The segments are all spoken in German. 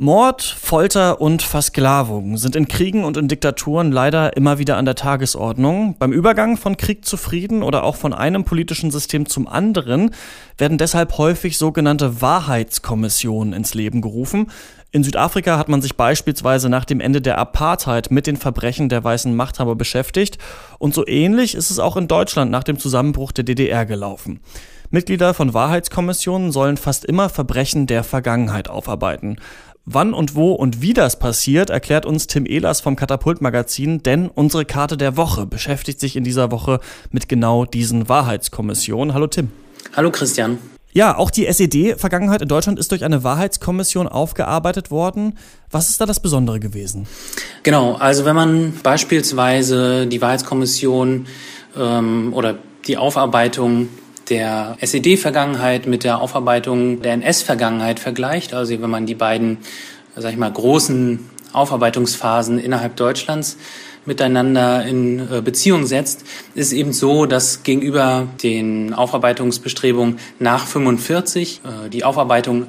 Mord, Folter und Versklavung sind in Kriegen und in Diktaturen leider immer wieder an der Tagesordnung. Beim Übergang von Krieg zu Frieden oder auch von einem politischen System zum anderen werden deshalb häufig sogenannte Wahrheitskommissionen ins Leben gerufen. In Südafrika hat man sich beispielsweise nach dem Ende der Apartheid mit den Verbrechen der weißen Machthaber beschäftigt und so ähnlich ist es auch in Deutschland nach dem Zusammenbruch der DDR gelaufen. Mitglieder von Wahrheitskommissionen sollen fast immer Verbrechen der Vergangenheit aufarbeiten. Wann und wo und wie das passiert, erklärt uns Tim Ehlers vom Katapult Magazin, denn unsere Karte der Woche beschäftigt sich in dieser Woche mit genau diesen Wahrheitskommissionen. Hallo Tim. Hallo Christian. Ja, auch die SED-Vergangenheit in Deutschland ist durch eine Wahrheitskommission aufgearbeitet worden. Was ist da das Besondere gewesen? Genau, also wenn man beispielsweise die Wahrheitskommission ähm, oder die Aufarbeitung der SED-Vergangenheit mit der Aufarbeitung der NS-Vergangenheit vergleicht, also wenn man die beiden, sag ich mal, großen Aufarbeitungsphasen innerhalb Deutschlands miteinander in äh, Beziehung setzt, ist eben so, dass gegenüber den Aufarbeitungsbestrebungen nach 45 äh, die Aufarbeitung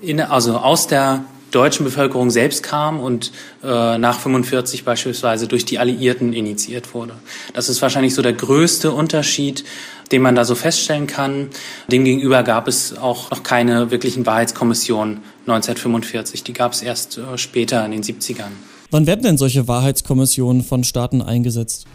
in, also aus der deutschen Bevölkerung selbst kam und äh, nach 45 beispielsweise durch die Alliierten initiiert wurde. Das ist wahrscheinlich so der größte Unterschied, den man da so feststellen kann. Demgegenüber gab es auch noch keine wirklichen Wahrheitskommissionen 1945. Die gab es erst äh, später in den 70ern. Wann werden denn solche Wahrheitskommissionen von Staaten eingesetzt?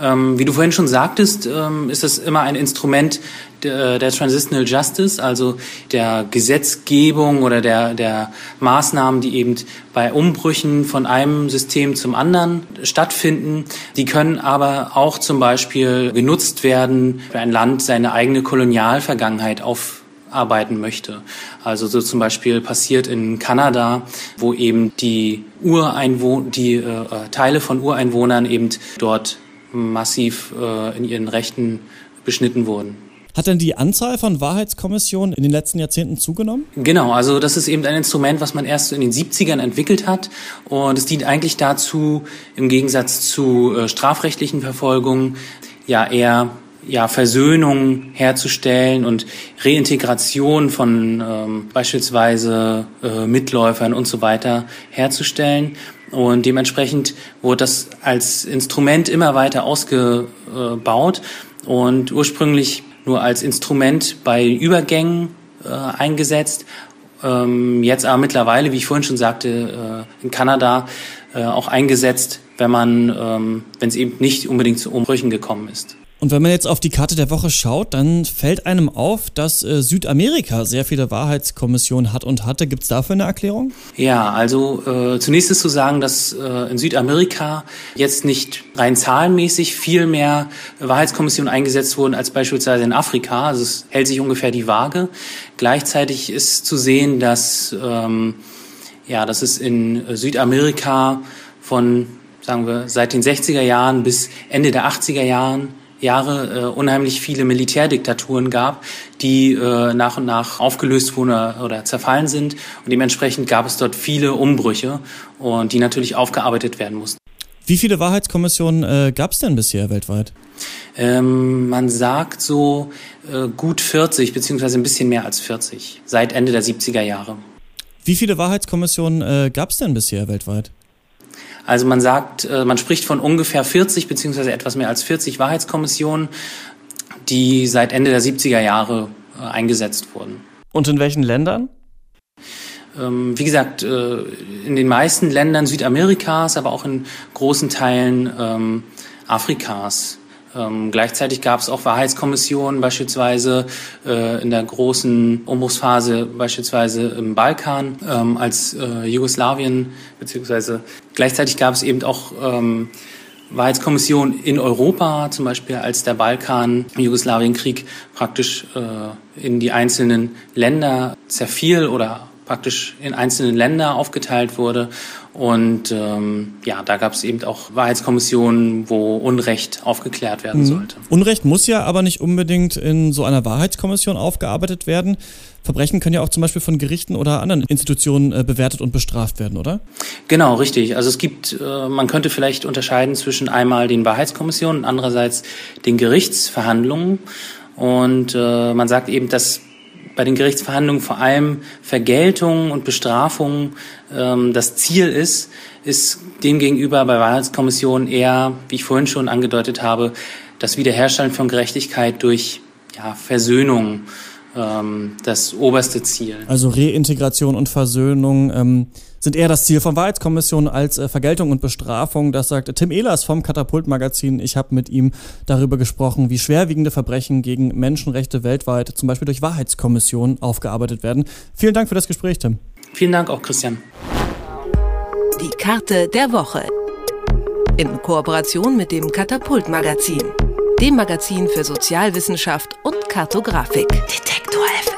Ähm, wie du vorhin schon sagtest, ähm, ist es immer ein Instrument der, der, Transitional Justice, also der Gesetzgebung oder der, der Maßnahmen, die eben bei Umbrüchen von einem System zum anderen stattfinden. Die können aber auch zum Beispiel genutzt werden, für ein Land seine eigene Kolonialvergangenheit auf arbeiten möchte. Also so zum Beispiel passiert in Kanada, wo eben die Ureinwohner, die äh, Teile von Ureinwohnern eben dort massiv äh, in ihren Rechten beschnitten wurden. Hat denn die Anzahl von Wahrheitskommissionen in den letzten Jahrzehnten zugenommen? Genau, also das ist eben ein Instrument, was man erst in den 70ern entwickelt hat. Und es dient eigentlich dazu, im Gegensatz zu äh, strafrechtlichen Verfolgungen, ja eher ja, Versöhnung herzustellen und Reintegration von ähm, beispielsweise äh, Mitläufern und so weiter herzustellen. Und dementsprechend wurde das als Instrument immer weiter ausgebaut und ursprünglich nur als Instrument bei Übergängen äh, eingesetzt. Ähm, jetzt aber mittlerweile, wie ich vorhin schon sagte, äh, in Kanada äh, auch eingesetzt, wenn man, ähm, wenn es eben nicht unbedingt zu Umbrüchen gekommen ist. Und wenn man jetzt auf die Karte der Woche schaut, dann fällt einem auf, dass äh, Südamerika sehr viele Wahrheitskommissionen hat und hatte. Gibt es dafür eine Erklärung? Ja, also äh, zunächst ist zu sagen, dass äh, in Südamerika jetzt nicht rein zahlenmäßig viel mehr Wahrheitskommissionen eingesetzt wurden als beispielsweise in Afrika. Also es hält sich ungefähr die Waage. Gleichzeitig ist zu sehen, dass, ähm, ja, dass es in Südamerika von sagen wir, seit den 60er Jahren bis Ende der 80er Jahren Jahre äh, unheimlich viele Militärdiktaturen gab, die äh, nach und nach aufgelöst wurden oder, zerfallen sind. Und dementsprechend gab es dort viele Umbrüche und die natürlich aufgearbeitet werden mussten. Wie viele Wahrheitskommissionen äh, gab es denn bisher weltweit? Ähm, man sagt so äh, gut 40, beziehungsweise ein bisschen mehr als 40, seit Ende der 70er Jahre. Wie viele Wahrheitskommissionen äh, gab es denn bisher weltweit? Also man sagt, äh, man spricht von ungefähr 40 beziehungsweise etwas mehr als 40 Wahrheitskommissionen, die seit Ende der 70er Jahre äh, eingesetzt wurden. Und in welchen Ländern? Ähm, wie gesagt, äh, in den meisten Ländern Südamerikas, aber auch in großen Teilen ähm, Afrikas. Ähm, gleichzeitig gab es auch Wahrheitskommissionen, beispielsweise äh, in der großen Umbruchsphase, beispielsweise im Balkan, ähm, als äh, Jugoslawien, beziehungsweise gleichzeitig gab es eben auch ähm, Wahrheitskommissionen in Europa, zum Beispiel als der Balkan-Jugoslawienkrieg praktisch äh, in die einzelnen Länder zerfiel oder praktisch in einzelne Länder aufgeteilt wurde. Und ähm, ja, da gab es eben auch Wahrheitskommissionen, wo Unrecht aufgeklärt werden mhm. sollte. Unrecht muss ja aber nicht unbedingt in so einer Wahrheitskommission aufgearbeitet werden. Verbrechen können ja auch zum Beispiel von Gerichten oder anderen Institutionen äh, bewertet und bestraft werden, oder? Genau, richtig. Also es gibt, äh, man könnte vielleicht unterscheiden zwischen einmal den Wahrheitskommissionen und andererseits den Gerichtsverhandlungen. Und äh, man sagt eben, dass bei den Gerichtsverhandlungen vor allem Vergeltung und Bestrafung ähm, das Ziel ist, ist demgegenüber bei Wahrheitskommissionen eher, wie ich vorhin schon angedeutet habe, das Wiederherstellen von Gerechtigkeit durch ja, Versöhnung ähm, das oberste Ziel. Also Reintegration und Versöhnung ähm, sind eher das Ziel von Wahrheitskommission als äh, Vergeltung und Bestrafung. Das sagt Tim Ehlers vom Katapult-Magazin. Ich habe mit ihm darüber gesprochen, wie schwerwiegende Verbrechen gegen Menschenrechte weltweit zum Beispiel durch Wahrheitskommissionen aufgearbeitet werden. Vielen Dank für das Gespräch, Tim. Vielen Dank auch, Christian. Die Karte der Woche. In Kooperation mit dem Katapult-Magazin dem Magazin für Sozialwissenschaft und Kartografik. Detektor FM.